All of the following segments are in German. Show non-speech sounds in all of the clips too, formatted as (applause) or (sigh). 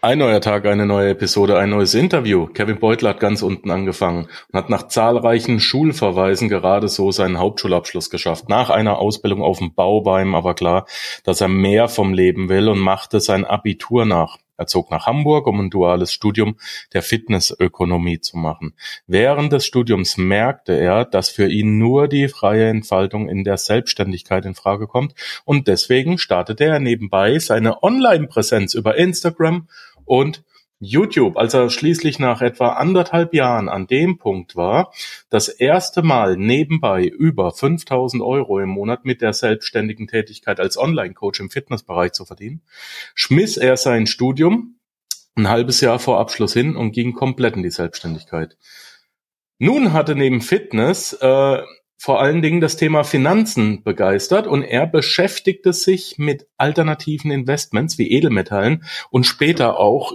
Ein neuer Tag, eine neue Episode, ein neues Interview. Kevin Beutel hat ganz unten angefangen und hat nach zahlreichen Schulverweisen gerade so seinen Hauptschulabschluss geschafft. Nach einer Ausbildung auf dem Bau war ihm aber klar, dass er mehr vom Leben will und machte sein Abitur nach. Er zog nach Hamburg, um ein duales Studium der Fitnessökonomie zu machen. Während des Studiums merkte er, dass für ihn nur die freie Entfaltung in der Selbstständigkeit in Frage kommt und deswegen startete er nebenbei seine Online-Präsenz über Instagram und YouTube, als er schließlich nach etwa anderthalb Jahren an dem Punkt war, das erste Mal nebenbei über 5000 Euro im Monat mit der selbstständigen Tätigkeit als Online-Coach im Fitnessbereich zu verdienen, schmiss er sein Studium ein halbes Jahr vor Abschluss hin und ging komplett in die Selbstständigkeit. Nun hatte neben Fitness äh, vor allen Dingen das Thema Finanzen begeistert und er beschäftigte sich mit alternativen Investments wie Edelmetallen und später auch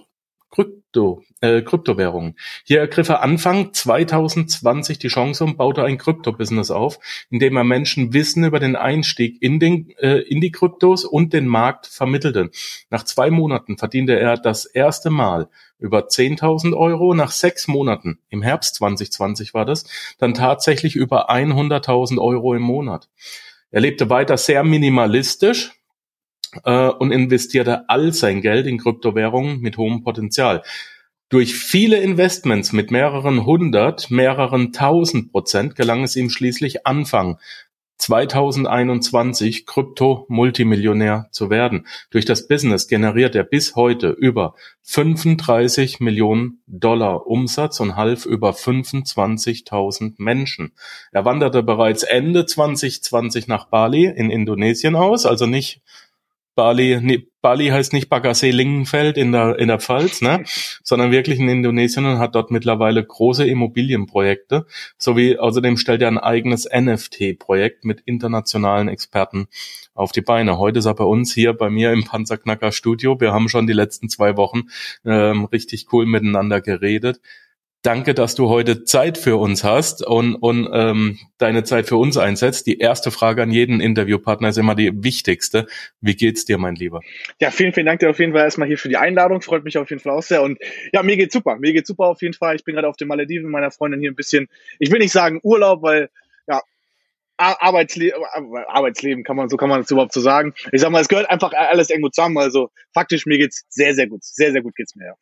Krypto, äh, Kryptowährungen. Hier ergriff er Anfang 2020 die Chance und baute ein Krypto-Business auf, in dem er Menschen Wissen über den Einstieg in, den, äh, in die Kryptos und den Markt vermittelte. Nach zwei Monaten verdiente er das erste Mal über 10.000 Euro, nach sechs Monaten, im Herbst 2020 war das, dann tatsächlich über 100.000 Euro im Monat. Er lebte weiter sehr minimalistisch, äh, und investierte all sein Geld in Kryptowährungen mit hohem Potenzial. Durch viele Investments mit mehreren hundert, mehreren tausend Prozent gelang es ihm schließlich Anfang 2021 Krypto-Multimillionär zu werden. Durch das Business generiert er bis heute über 35 Millionen Dollar Umsatz und half über 25.000 Menschen. Er wanderte bereits Ende 2020 nach Bali in Indonesien aus, also nicht Bali, nee, Bali heißt nicht Baggersee Lingenfeld in der, in der Pfalz, ne, (laughs) sondern wirklich in Indonesien und hat dort mittlerweile große Immobilienprojekte, sowie außerdem stellt er ein eigenes NFT-Projekt mit internationalen Experten auf die Beine. Heute ist er bei uns hier bei mir im Panzerknacker Studio. Wir haben schon die letzten zwei Wochen ähm, richtig cool miteinander geredet. Danke, dass du heute Zeit für uns hast und, und ähm, deine Zeit für uns einsetzt. Die erste Frage an jeden Interviewpartner ist immer die wichtigste. Wie geht's dir, mein Lieber? Ja, vielen, vielen Dank dir auf jeden Fall erstmal hier für die Einladung. Freut mich auf jeden Fall auch sehr. Und ja, mir geht's super. Mir geht's super auf jeden Fall. Ich bin gerade auf den Malediven meiner Freundin hier ein bisschen, ich will nicht sagen Urlaub, weil ja, Arbeitsleben, Arbeitsleben kann man, so kann man es überhaupt so sagen. Ich sag mal, es gehört einfach alles irgendwo zusammen. Also faktisch, mir geht's sehr, sehr gut. Sehr, sehr gut geht's mir, ja.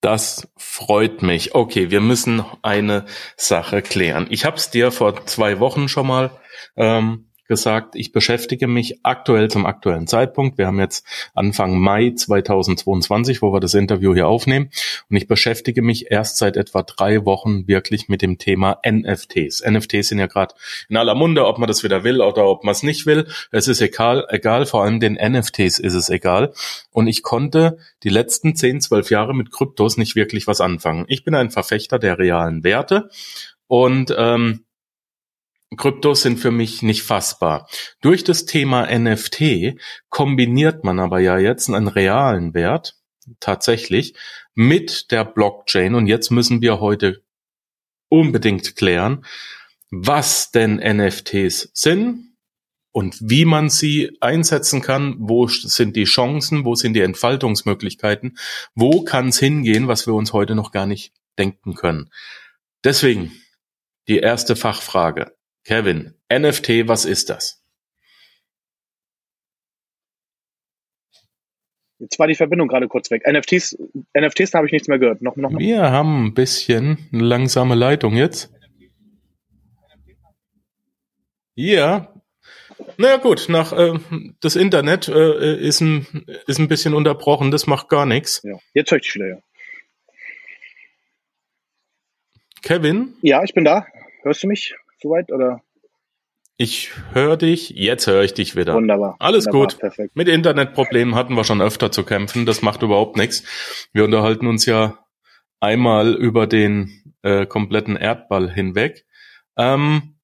Das freut mich. Okay, wir müssen eine Sache klären. Ich habe es dir vor zwei Wochen schon mal ähm, gesagt, ich beschäftige mich aktuell zum aktuellen Zeitpunkt. Wir haben jetzt Anfang Mai 2022, wo wir das Interview hier aufnehmen. Und ich beschäftige mich erst seit etwa drei Wochen wirklich mit dem Thema NFTs. NFTs sind ja gerade in aller Munde, ob man das wieder will oder ob man es nicht will. Es ist egal, egal, vor allem den NFTs ist es egal. Und ich konnte die letzten zehn, zwölf Jahre mit Kryptos nicht wirklich was anfangen. Ich bin ein Verfechter der realen Werte und ähm, Kryptos sind für mich nicht fassbar. Durch das Thema NFT kombiniert man aber ja jetzt einen realen Wert tatsächlich mit der Blockchain und jetzt müssen wir heute unbedingt klären, was denn NFTs sind und wie man sie einsetzen kann, wo sind die Chancen, wo sind die Entfaltungsmöglichkeiten, wo kann es hingehen, was wir uns heute noch gar nicht denken können. Deswegen die erste Fachfrage. Kevin, NFT, was ist das? Jetzt war die Verbindung gerade kurz weg. NFTs, NFTs, da habe ich nichts mehr gehört. Noch, noch, noch. Wir haben ein bisschen eine langsame Leitung jetzt. Ja. Na gut, nach äh, das Internet äh, ist, ein, ist ein bisschen unterbrochen, das macht gar nichts. Ja, jetzt höre ich dich wieder, ja. Kevin? Ja, ich bin da. Hörst du mich? Soweit oder? Ich höre dich, jetzt höre ich dich wieder. Wunderbar. Alles Wunderbar, gut. Perfekt. Mit Internetproblemen hatten wir schon öfter zu kämpfen. Das macht überhaupt nichts. Wir unterhalten uns ja einmal über den äh, kompletten Erdball hinweg. Ähm,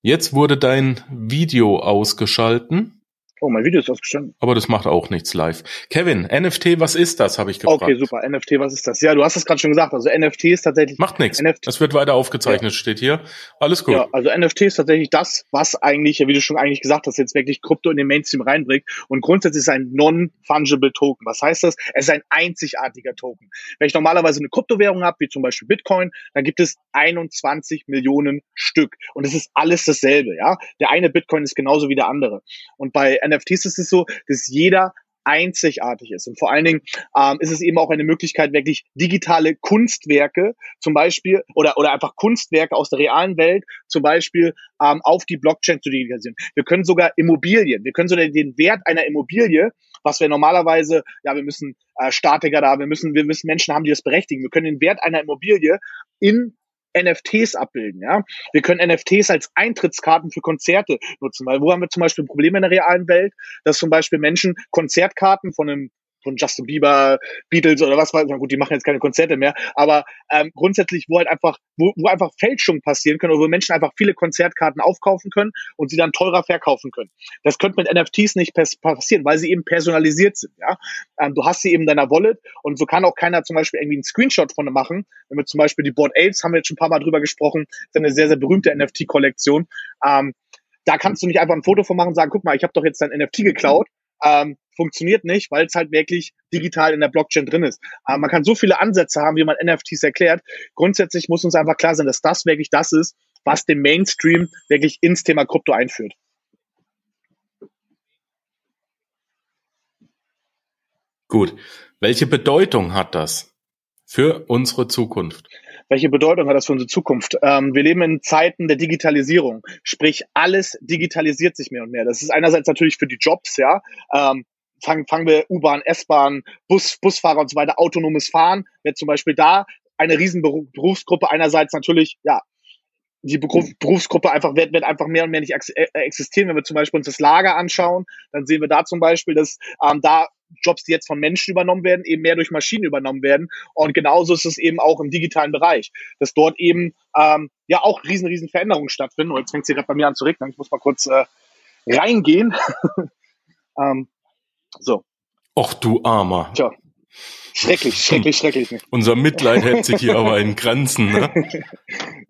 jetzt wurde dein Video ausgeschalten. Oh, mein Video ist ausgestanden. Aber das macht auch nichts live. Kevin, NFT, was ist das, habe ich gefragt. Okay, super. NFT, was ist das? Ja, du hast es gerade schon gesagt. Also NFT ist tatsächlich... Macht nichts. Es wird weiter aufgezeichnet, ja. steht hier. Alles gut. Ja, also NFT ist tatsächlich das, was eigentlich, wie du schon eigentlich gesagt hast, jetzt wirklich Krypto in den Mainstream reinbringt. Und grundsätzlich ist es ein non-fungible Token. Was heißt das? Es ist ein einzigartiger Token. Wenn ich normalerweise eine Kryptowährung habe, wie zum Beispiel Bitcoin, dann gibt es 21 Millionen Stück. Und es ist alles dasselbe, ja. Der eine Bitcoin ist genauso wie der andere. Und bei NFTs ist es so, dass jeder einzigartig ist. Und vor allen Dingen ähm, ist es eben auch eine Möglichkeit, wirklich digitale Kunstwerke zum Beispiel oder, oder einfach Kunstwerke aus der realen Welt zum Beispiel ähm, auf die Blockchain zu digitalisieren. Wir können sogar Immobilien, wir können sogar den Wert einer Immobilie, was wir normalerweise, ja, wir müssen äh, Statiker da, wir müssen, wir müssen Menschen haben, die das berechtigen. Wir können den Wert einer Immobilie in NFTs abbilden. Ja, wir können NFTs als Eintrittskarten für Konzerte nutzen, weil wo haben wir zum Beispiel Probleme in der realen Welt, dass zum Beispiel Menschen Konzertkarten von einem von Justin Bieber, Beatles oder was weiß ich. Gut, die machen jetzt keine Konzerte mehr, aber ähm, grundsätzlich, wo halt einfach, wo, wo einfach Fälschungen passieren können oder wo Menschen einfach viele Konzertkarten aufkaufen können und sie dann teurer verkaufen können. Das könnte mit NFTs nicht passieren, weil sie eben personalisiert sind. Ja, ähm, du hast sie eben in deiner Wallet und so kann auch keiner zum Beispiel irgendwie einen Screenshot von machen. Wenn wir zum Beispiel die Board Apes haben wir jetzt schon ein paar Mal drüber gesprochen, ist eine sehr sehr berühmte NFT-Kollektion. Ähm, da kannst du nicht einfach ein Foto von machen und sagen, guck mal, ich habe doch jetzt dein NFT geklaut. Ähm, funktioniert nicht, weil es halt wirklich digital in der Blockchain drin ist. Aber man kann so viele Ansätze haben, wie man NFTs erklärt. Grundsätzlich muss uns einfach klar sein, dass das wirklich das ist, was den Mainstream wirklich ins Thema Krypto einführt. Gut. Welche Bedeutung hat das für unsere Zukunft? Welche Bedeutung hat das für unsere Zukunft? Ähm, wir leben in Zeiten der Digitalisierung, sprich alles digitalisiert sich mehr und mehr. Das ist einerseits natürlich für die Jobs, ja. Ähm, fangen, fangen wir U-Bahn, S-Bahn, Bus, Busfahrer und so weiter, autonomes Fahren, wird zum Beispiel da eine riesen Berufsgruppe einerseits natürlich, ja, die Berufsgruppe einfach wird, wird einfach mehr und mehr nicht äh, existieren. Wenn wir zum Beispiel uns das Lager anschauen, dann sehen wir da zum Beispiel, dass ähm, da Jobs, die jetzt von Menschen übernommen werden, eben mehr durch Maschinen übernommen werden. Und genauso ist es eben auch im digitalen Bereich, dass dort eben ähm, ja auch riesen, riesen Veränderungen stattfinden. Und jetzt fängt es hier gerade bei mir an zu regnen. Ich muss mal kurz äh, reingehen. (laughs) ähm, so. Och du Armer. Tja. Schrecklich, schrecklich, schrecklich. Unser Mitleid hält sich hier aber in Grenzen, ne? (laughs)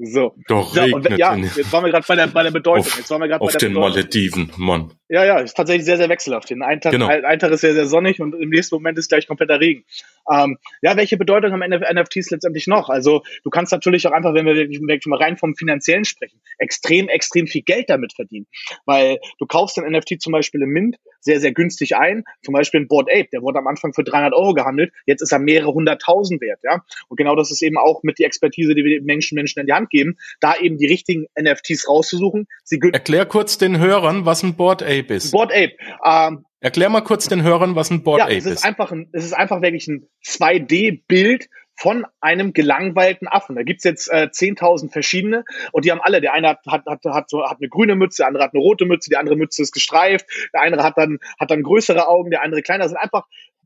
So. Doch ja, regnet. Und, ja, jetzt waren wir gerade bei der, bei der Bedeutung. Auf, jetzt waren wir gerade bei der den Bedeutung. Malediven, Mann. Ja, ja, ist tatsächlich sehr, sehr wechselhaft. Den einen Tag, genau. ein Tag ist sehr, sehr sonnig und im nächsten Moment ist gleich kompletter Regen. Ähm, ja, welche Bedeutung haben NFTs letztendlich noch? Also du kannst natürlich auch einfach, wenn wir wirklich mal rein vom Finanziellen sprechen, extrem, extrem viel Geld damit verdienen. Weil du kaufst den NFT zum Beispiel im Mint sehr, sehr günstig ein. Zum Beispiel ein Board Ape, der wurde am Anfang für 300 Euro gehandelt. Jetzt ist er mehrere hunderttausend wert, ja. Und genau das ist eben auch mit die Expertise, die wir den Menschen, Menschen in die Hand geben, da eben die richtigen NFTs rauszusuchen. Sie Erklär kurz den Hörern, was ein Board Ape ist. Board Ape. Ähm, Erklär mal kurz den Hörern, was ein Board ja, Ape es ist. ist. Einfach ein, es ist einfach wirklich ein 2D-Bild von einem gelangweilten Affen. Da gibt's jetzt äh, 10.000 verschiedene und die haben alle, der eine hat, hat, hat, hat, so, hat eine grüne Mütze, der andere hat eine rote Mütze, die andere Mütze ist gestreift, der andere hat dann, hat dann größere Augen, der andere kleiner. Das sind einfach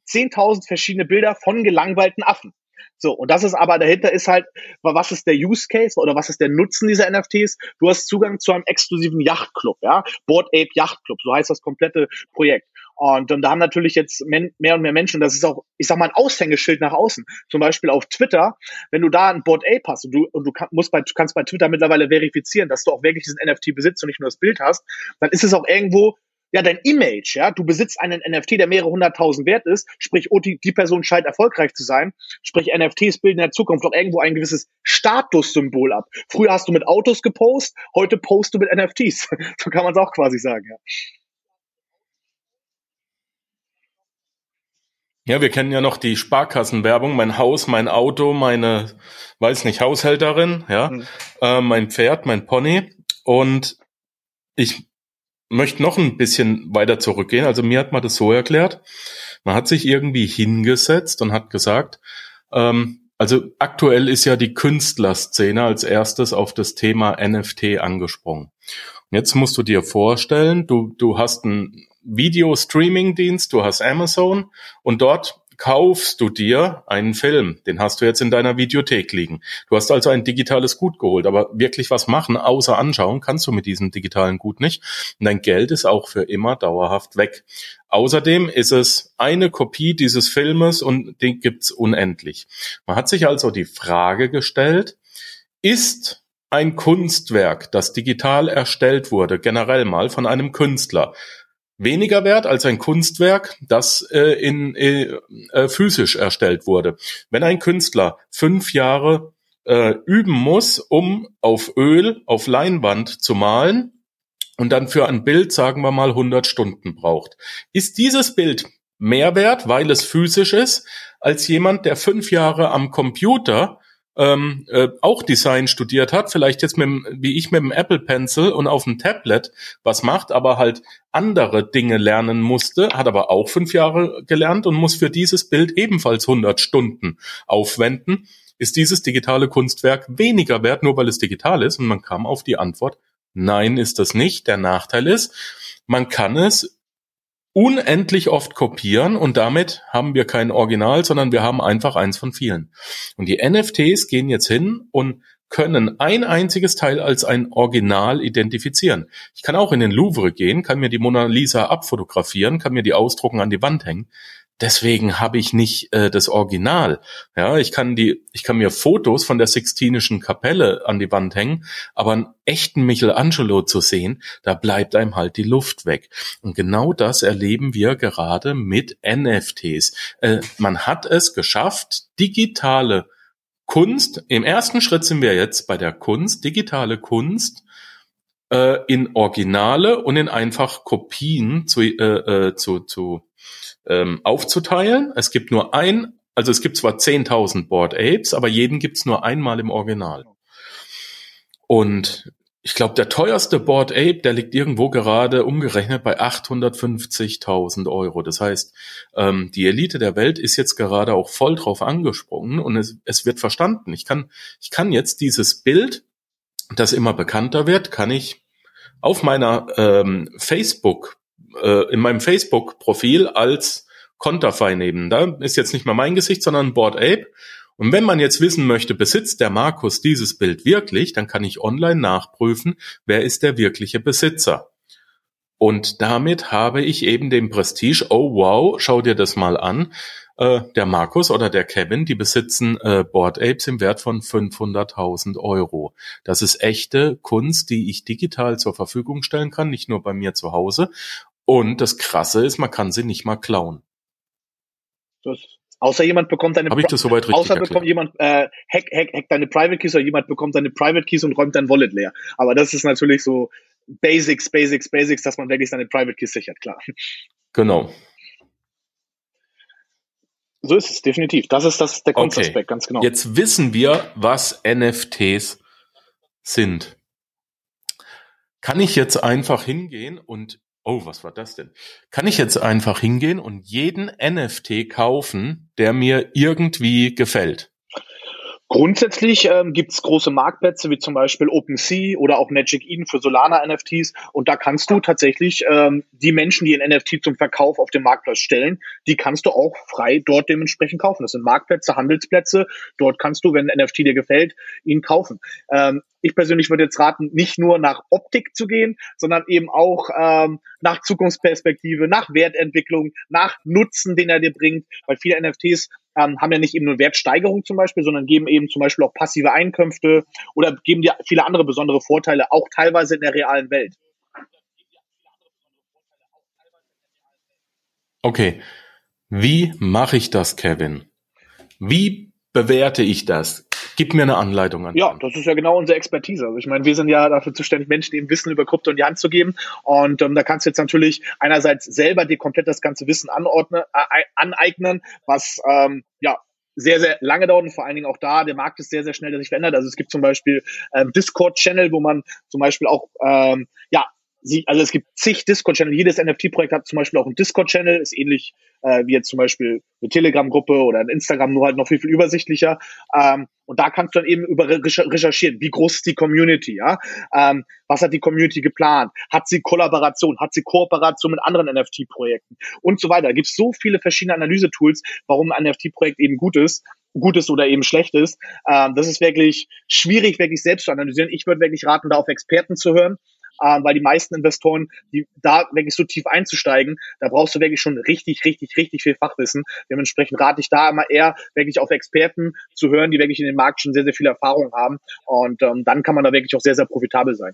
10.000 verschiedene Bilder von gelangweilten Affen. So, und das ist aber dahinter ist halt, was ist der Use Case oder was ist der Nutzen dieser NFTs? Du hast Zugang zu einem exklusiven Yachtclub, ja, Board Ape Yacht Club, so heißt das komplette Projekt. Und, und da haben natürlich jetzt mehr und mehr Menschen, das ist auch, ich sag mal, ein Aushängeschild nach außen. Zum Beispiel auf Twitter, wenn du da ein Board Ape hast und du, und du kann, musst bei, kannst bei Twitter mittlerweile verifizieren, dass du auch wirklich diesen NFT besitzt und nicht nur das Bild hast, dann ist es auch irgendwo ja, dein Image, ja, du besitzt einen NFT, der mehrere hunderttausend wert ist, sprich, oh, die, die Person scheint erfolgreich zu sein, sprich, NFTs bilden in der Zukunft auch irgendwo ein gewisses Statussymbol ab. Früher hast du mit Autos gepostet, heute postest du mit NFTs. (laughs) so kann man es auch quasi sagen, ja. Ja, wir kennen ja noch die Sparkassenwerbung, mein Haus, mein Auto, meine, weiß nicht, Haushälterin, ja, mhm. äh, mein Pferd, mein Pony. Und ich möchte noch ein bisschen weiter zurückgehen. Also mir hat man das so erklärt. Man hat sich irgendwie hingesetzt und hat gesagt, ähm, also aktuell ist ja die Künstlerszene als erstes auf das Thema NFT angesprungen. Und jetzt musst du dir vorstellen, du, du hast einen Video-Streaming-Dienst, du hast Amazon und dort kaufst du dir einen Film, den hast du jetzt in deiner Videothek liegen. Du hast also ein digitales Gut geholt, aber wirklich was machen, außer anschauen, kannst du mit diesem digitalen Gut nicht. Und dein Geld ist auch für immer dauerhaft weg. Außerdem ist es eine Kopie dieses Filmes und den gibt's unendlich. Man hat sich also die Frage gestellt, ist ein Kunstwerk, das digital erstellt wurde, generell mal von einem Künstler, weniger wert als ein Kunstwerk, das äh, in, äh, äh, physisch erstellt wurde. Wenn ein Künstler fünf Jahre äh, üben muss, um auf Öl, auf Leinwand zu malen und dann für ein Bild, sagen wir mal, 100 Stunden braucht, ist dieses Bild mehr wert, weil es physisch ist, als jemand, der fünf Jahre am Computer ähm, äh, auch Design studiert hat, vielleicht jetzt mit dem, wie ich mit dem Apple Pencil und auf dem Tablet was macht, aber halt andere Dinge lernen musste, hat aber auch fünf Jahre gelernt und muss für dieses Bild ebenfalls 100 Stunden aufwenden, ist dieses digitale Kunstwerk weniger wert, nur weil es digital ist. Und man kam auf die Antwort, nein, ist das nicht. Der Nachteil ist, man kann es unendlich oft kopieren und damit haben wir kein Original, sondern wir haben einfach eins von vielen. Und die NFTs gehen jetzt hin und können ein einziges Teil als ein Original identifizieren. Ich kann auch in den Louvre gehen, kann mir die Mona Lisa abfotografieren, kann mir die ausdrucken an die Wand hängen. Deswegen habe ich nicht äh, das Original. Ja, ich kann die, ich kann mir Fotos von der Sixtinischen Kapelle an die Wand hängen, aber einen echten Michelangelo zu sehen, da bleibt einem halt die Luft weg. Und genau das erleben wir gerade mit NFTs. Äh, man hat es geschafft, digitale Kunst. Im ersten Schritt sind wir jetzt bei der Kunst, digitale Kunst äh, in Originale und in einfach Kopien zu, äh, äh, zu, zu ähm, aufzuteilen. Es gibt nur ein, also es gibt zwar 10.000 Board Apes, aber jeden gibt's nur einmal im Original. Und ich glaube, der teuerste Board Ape, der liegt irgendwo gerade umgerechnet bei 850.000 Euro. Das heißt, ähm, die Elite der Welt ist jetzt gerade auch voll drauf angesprungen und es, es wird verstanden. Ich kann, ich kann jetzt dieses Bild, das immer bekannter wird, kann ich auf meiner ähm, Facebook äh, in meinem Facebook-Profil als Konterfei nehmen. Da ist jetzt nicht mehr mein Gesicht, sondern Board Ape. Und wenn man jetzt wissen möchte, besitzt der Markus dieses Bild wirklich, dann kann ich online nachprüfen, wer ist der wirkliche Besitzer. Und damit habe ich eben den Prestige, oh wow, schau dir das mal an. Äh, der Markus oder der Kevin, die besitzen äh, Board Apes im Wert von 500.000 Euro. Das ist echte Kunst, die ich digital zur Verfügung stellen kann, nicht nur bei mir zu Hause. Und das Krasse ist, man kann sie nicht mal klauen. Das, außer jemand bekommt deine Habe ich das soweit richtig Außer bekommt jemand äh, hack, hack, hack deine Private Keys oder jemand bekommt deine Private Keys und räumt dein Wallet leer. Aber das ist natürlich so Basics, Basics, Basics, dass man wirklich seine Private Keys sichert, klar. Genau. So ist es, definitiv. Das ist das, der Kunstaspekt, okay. ganz genau. Jetzt wissen wir, was NFTs sind. Kann ich jetzt einfach hingehen und Oh, was war das denn? Kann ich jetzt einfach hingehen und jeden NFT kaufen, der mir irgendwie gefällt? Grundsätzlich ähm, gibt es große Marktplätze wie zum Beispiel OpenSea oder auch Magic Eden für Solana-NFTs und da kannst du tatsächlich ähm, die Menschen, die ein NFT zum Verkauf auf dem Marktplatz stellen, die kannst du auch frei dort dementsprechend kaufen. Das sind Marktplätze, Handelsplätze. Dort kannst du, wenn ein NFT dir gefällt, ihn kaufen. Ähm, ich persönlich würde jetzt raten, nicht nur nach Optik zu gehen, sondern eben auch ähm, nach Zukunftsperspektive, nach Wertentwicklung, nach Nutzen, den er dir bringt, weil viele NFTs ähm, haben ja nicht eben nur Wertsteigerung zum Beispiel, sondern geben eben zum Beispiel auch passive Einkünfte oder geben dir viele andere besondere Vorteile, auch teilweise in der realen Welt. Okay, wie mache ich das, Kevin? Wie bewerte ich das? Gib mir eine Anleitung an. Ja, das ist ja genau unsere Expertise. Also ich meine, wir sind ja dafür zuständig, Menschen eben Wissen über Krypto in die Hand zu geben. Und ähm, da kannst du jetzt natürlich einerseits selber dir komplett das ganze Wissen anordnen, äh, aneignen, was ähm, ja sehr, sehr lange dauert und vor allen Dingen auch da, der Markt ist sehr, sehr schnell, der sich verändert. Also es gibt zum Beispiel ähm, Discord-Channel, wo man zum Beispiel auch ähm, ja sie, also es gibt zig Discord-Channel. Jedes NFT-Projekt hat zum Beispiel auch einen Discord-Channel, ist ähnlich äh, wie jetzt zum Beispiel eine Telegram-Gruppe oder ein Instagram, nur halt noch viel, viel übersichtlicher. Ähm, und da kannst du dann eben über recherchieren, wie groß ist die Community, ja? Ähm, was hat die Community geplant? Hat sie Kollaboration? Hat sie Kooperation mit anderen NFT-Projekten? Und so weiter. Da gibt es so viele verschiedene Analyse-Tools, warum ein NFT-Projekt eben gut ist gut ist oder eben schlecht ist. Ähm, das ist wirklich schwierig, wirklich selbst zu analysieren. Ich würde wirklich raten, da auf Experten zu hören ähm, weil die meisten Investoren, die da wirklich so tief einzusteigen, da brauchst du wirklich schon richtig, richtig, richtig viel Fachwissen. Dementsprechend rate ich da immer eher wirklich auf Experten zu hören, die wirklich in dem Markt schon sehr, sehr viel Erfahrung haben. Und ähm, dann kann man da wirklich auch sehr, sehr profitabel sein.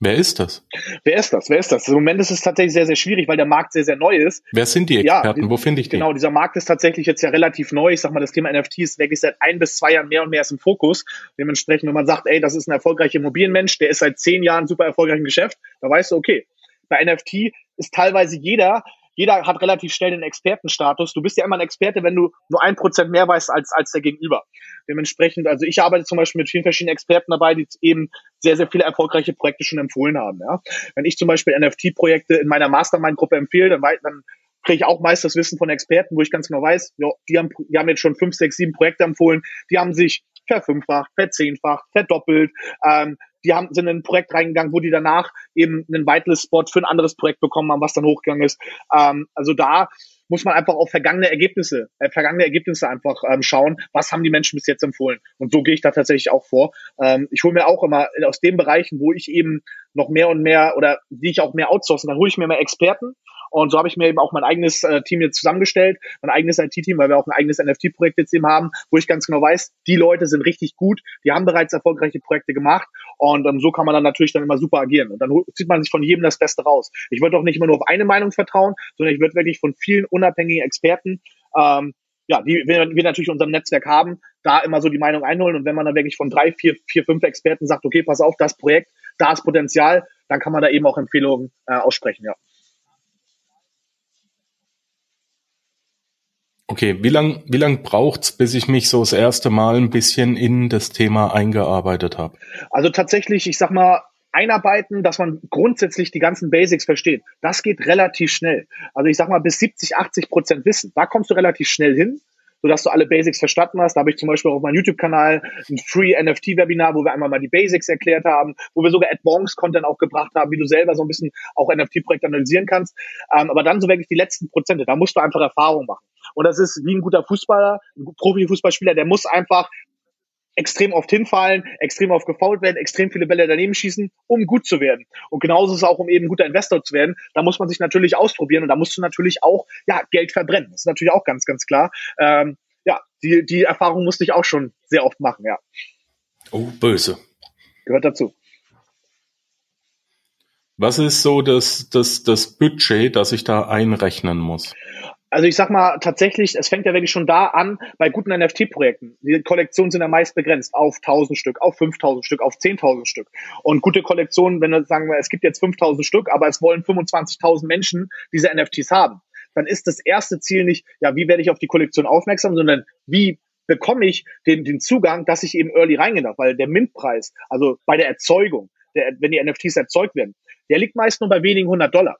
Wer ist das? Wer ist das? Wer ist das? Im Moment ist es tatsächlich sehr, sehr schwierig, weil der Markt sehr, sehr neu ist. Wer sind die Experten? Ja, Wo finde ich die? Genau, dieser Markt ist tatsächlich jetzt ja relativ neu. Ich sag mal, das Thema NFT ist wirklich seit ein bis zwei Jahren mehr und mehr ist im Fokus. Dementsprechend, wenn man sagt, ey, das ist ein erfolgreicher Immobilienmensch, der ist seit zehn Jahren super erfolgreich im Geschäft, da weißt du, okay, bei NFT ist teilweise jeder jeder hat relativ schnell den Expertenstatus. Du bist ja immer ein Experte, wenn du nur ein Prozent mehr weißt als, als der Gegenüber. Dementsprechend, also ich arbeite zum Beispiel mit vielen verschiedenen Experten dabei, die eben sehr, sehr viele erfolgreiche Projekte schon empfohlen haben. Ja. Wenn ich zum Beispiel NFT-Projekte in meiner Mastermind-Gruppe empfehle, dann, dann kriege ich auch meist das Wissen von Experten, wo ich ganz genau weiß, jo, die, haben, die haben jetzt schon fünf, sechs, sieben Projekte empfohlen, die haben sich verfünffacht, verzehnfacht, verdoppelt. Ähm, die haben, sind in ein Projekt reingegangen, wo die danach eben einen Whitelist-Spot für ein anderes Projekt bekommen haben, was dann hochgegangen ist. Ähm, also da muss man einfach auf vergangene Ergebnisse, äh, vergangene Ergebnisse einfach ähm, schauen, was haben die Menschen bis jetzt empfohlen. Und so gehe ich da tatsächlich auch vor. Ähm, ich hole mir auch immer aus den Bereichen, wo ich eben noch mehr und mehr oder die ich auch mehr outsourcen, dann hole ich mir mehr Experten und so habe ich mir eben auch mein eigenes äh, Team jetzt zusammengestellt, mein eigenes IT-Team, weil wir auch ein eigenes NFT-Projekt jetzt eben haben, wo ich ganz genau weiß, die Leute sind richtig gut, die haben bereits erfolgreiche Projekte gemacht und ähm, so kann man dann natürlich dann immer super agieren. Und dann zieht man sich von jedem das Beste raus. Ich würde auch nicht immer nur auf eine Meinung vertrauen, sondern ich würde wirklich von vielen unabhängigen Experten ähm, ja, die wir, wir natürlich in unserem Netzwerk haben, da immer so die Meinung einholen. Und wenn man dann wirklich von drei, vier, vier, fünf Experten sagt, okay, pass auf, das Projekt, da ist Potenzial, dann kann man da eben auch Empfehlungen äh, aussprechen, ja. Okay, wie lang, wie lang braucht's, bis ich mich so das erste Mal ein bisschen in das Thema eingearbeitet habe? Also tatsächlich, ich sag mal, einarbeiten, dass man grundsätzlich die ganzen Basics versteht. Das geht relativ schnell. Also ich sag mal, bis 70, 80 Prozent Wissen. Da kommst du relativ schnell hin sodass du alle Basics verstanden hast. Da habe ich zum Beispiel auf meinem YouTube-Kanal ein Free NFT-Webinar, wo wir einmal mal die Basics erklärt haben, wo wir sogar Advanced-Content auch gebracht haben, wie du selber so ein bisschen auch NFT-Projekte analysieren kannst. Ähm, aber dann so wirklich die letzten Prozente, da musst du einfach Erfahrung machen. Und das ist wie ein guter Fußballer, ein Profi-Fußballspieler, der muss einfach extrem oft hinfallen, extrem oft gefault werden, extrem viele Bälle daneben schießen, um gut zu werden. Und genauso ist es auch, um eben guter Investor zu werden. Da muss man sich natürlich ausprobieren und da musst du natürlich auch ja, Geld verbrennen. Das ist natürlich auch ganz, ganz klar. Ähm, ja, die, die Erfahrung musste ich auch schon sehr oft machen, ja. Oh, böse. Gehört dazu. Was ist so das, das, das Budget, das ich da einrechnen muss? Also ich sag mal tatsächlich, es fängt ja wirklich schon da an bei guten NFT-Projekten. Die Kollektionen sind ja meist begrenzt auf 1000 Stück, auf 5000 Stück, auf 10.000 Stück. Und gute Kollektionen, wenn wir sagen, es gibt jetzt 5000 Stück, aber es wollen 25.000 Menschen diese NFTs haben, dann ist das erste Ziel nicht, ja, wie werde ich auf die Kollektion aufmerksam, sondern wie bekomme ich den, den Zugang, dass ich eben early reingehen darf, weil der Mintpreis, also bei der Erzeugung, der, wenn die NFTs erzeugt werden, der liegt meist nur bei wenigen hundert Dollar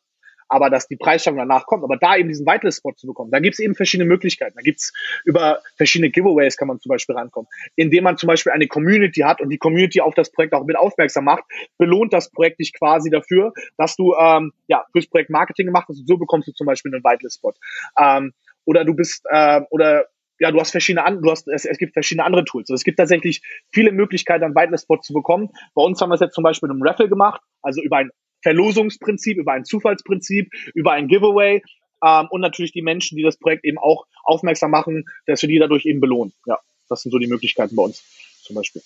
aber dass die Preissteigerung danach kommt. Aber da eben diesen Whitelist-Spot zu bekommen, da gibt es eben verschiedene Möglichkeiten. Da gibt es über verschiedene Giveaways kann man zum Beispiel rankommen, indem man zum Beispiel eine Community hat und die Community auf das Projekt auch mit aufmerksam macht, belohnt das Projekt dich quasi dafür, dass du ähm, ja fürs Projekt Marketing gemacht hast und so bekommst du zum Beispiel einen Whitelist-Spot. Ähm, oder du bist äh, oder ja, du hast verschiedene du hast, es, es gibt verschiedene andere Tools. Also es gibt tatsächlich viele Möglichkeiten, einen Whitelist-Spot zu bekommen. Bei uns haben wir es jetzt zum Beispiel mit einem Raffle gemacht, also über ein Verlosungsprinzip, über ein Zufallsprinzip, über ein Giveaway ähm, und natürlich die Menschen, die das Projekt eben auch aufmerksam machen, dass wir die dadurch eben belohnen. Ja, das sind so die Möglichkeiten bei uns zum Beispiel.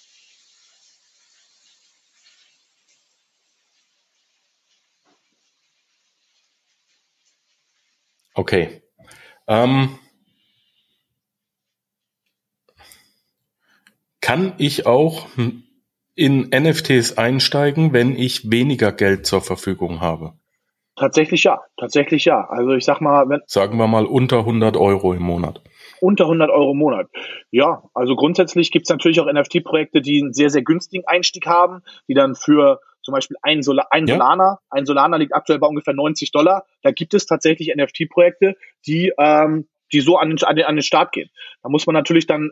Okay. Ähm, kann ich auch in NFTs einsteigen, wenn ich weniger Geld zur Verfügung habe? Tatsächlich ja, tatsächlich ja. Also ich sag mal, wenn sagen wir mal unter 100 Euro im Monat. Unter 100 Euro im Monat. Ja, also grundsätzlich gibt es natürlich auch NFT-Projekte, die einen sehr, sehr günstigen Einstieg haben, die dann für zum Beispiel ein, Sol ein ja. Solana, ein Solana liegt aktuell bei ungefähr 90 Dollar. Da gibt es tatsächlich NFT-Projekte, die, ähm, die so an den, an, den, an den Start gehen. Da muss man natürlich dann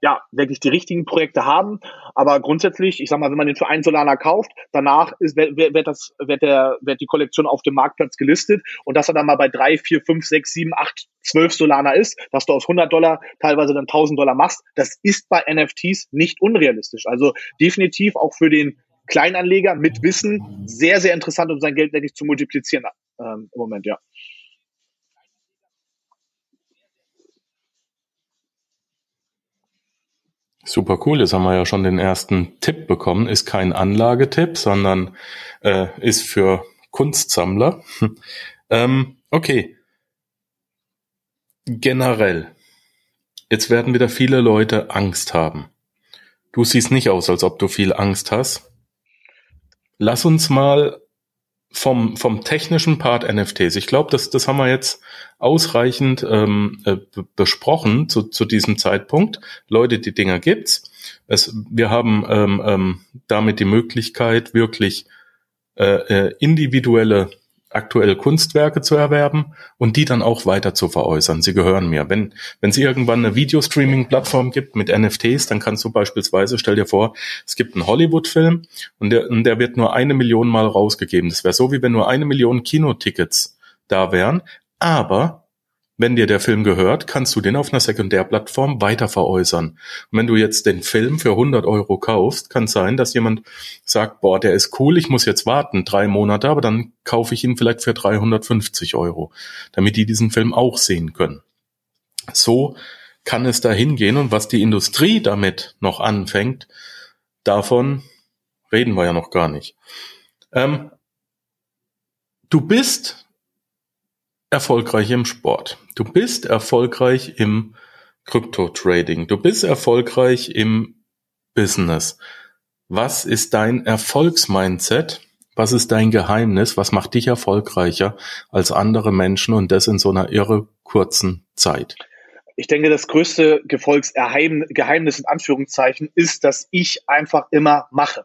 ja, wirklich die richtigen Projekte haben. Aber grundsätzlich, ich sag mal, wenn man den für einen Solana kauft, danach ist, wird, wird, das, wird, der, wird die Kollektion auf dem Marktplatz gelistet und dass er dann mal bei drei, vier, fünf, sechs, sieben, acht, zwölf Solana ist, dass du aus 100 Dollar teilweise dann 1000 Dollar machst, das ist bei NFTs nicht unrealistisch. Also definitiv auch für den Kleinanleger mit Wissen sehr, sehr interessant, um sein Geld wirklich zu multiplizieren ähm, im Moment, ja. Super cool, jetzt haben wir ja schon den ersten Tipp bekommen. Ist kein Anlagetipp, sondern äh, ist für Kunstsammler. (laughs) ähm, okay. Generell. Jetzt werden wieder viele Leute Angst haben. Du siehst nicht aus, als ob du viel Angst hast. Lass uns mal vom, vom technischen Part NFTs. Ich glaube, das, das haben wir jetzt ausreichend ähm, äh, besprochen zu, zu diesem Zeitpunkt. Leute, die Dinger gibt's. Es, wir haben ähm, ähm, damit die Möglichkeit, wirklich äh, äh, individuelle aktuelle Kunstwerke zu erwerben und die dann auch weiter zu veräußern. Sie gehören mir. Wenn wenn es irgendwann eine Videostreaming-Plattform gibt mit NFTs, dann kannst du beispielsweise, stell dir vor, es gibt einen Hollywood-Film und der, und der wird nur eine Million Mal rausgegeben. Das wäre so, wie wenn nur eine Million Kinotickets da wären. Aber wenn dir der Film gehört, kannst du den auf einer Sekundärplattform weiter veräußern. Und wenn du jetzt den Film für 100 Euro kaufst, kann sein, dass jemand sagt, boah, der ist cool, ich muss jetzt warten, drei Monate, aber dann kaufe ich ihn vielleicht für 350 Euro, damit die diesen Film auch sehen können. So kann es da hingehen und was die Industrie damit noch anfängt, davon reden wir ja noch gar nicht. Ähm, du bist erfolgreich im Sport. Du bist erfolgreich im Krypto-Trading. Du bist erfolgreich im Business. Was ist dein Erfolgsmindset? Was ist dein Geheimnis? Was macht dich erfolgreicher als andere Menschen und das in so einer irre kurzen Zeit? Ich denke, das größte Geheimnis in Anführungszeichen ist, dass ich einfach immer mache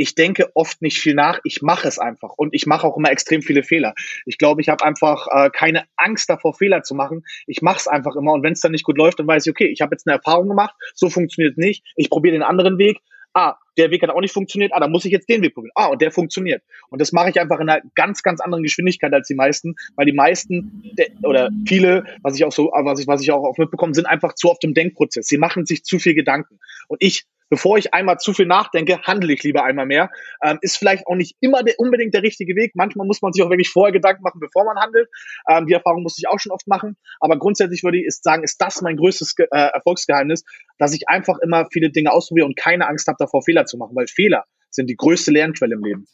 ich denke oft nicht viel nach, ich mache es einfach und ich mache auch immer extrem viele Fehler. Ich glaube, ich habe einfach äh, keine Angst davor, Fehler zu machen. Ich mache es einfach immer und wenn es dann nicht gut läuft, dann weiß ich, okay, ich habe jetzt eine Erfahrung gemacht, so funktioniert es nicht, ich probiere den anderen Weg. Ah, der Weg hat auch nicht funktioniert, ah, dann muss ich jetzt den Weg probieren. Ah, und der funktioniert. Und das mache ich einfach in einer ganz, ganz anderen Geschwindigkeit als die meisten, weil die meisten oder viele, was ich auch so, was ich, was ich auch mitbekomme, sind einfach zu oft im Denkprozess. Sie machen sich zu viel Gedanken. Und ich bevor ich einmal zu viel nachdenke, handle ich lieber einmal mehr. Ähm, ist vielleicht auch nicht immer der, unbedingt der richtige Weg. Manchmal muss man sich auch wirklich vorher Gedanken machen, bevor man handelt. Ähm, die Erfahrung musste ich auch schon oft machen. Aber grundsätzlich würde ich sagen, ist das mein größtes äh, Erfolgsgeheimnis, dass ich einfach immer viele Dinge ausprobiere und keine Angst habe davor, Fehler zu machen, weil Fehler sind die größte Lernquelle im Leben.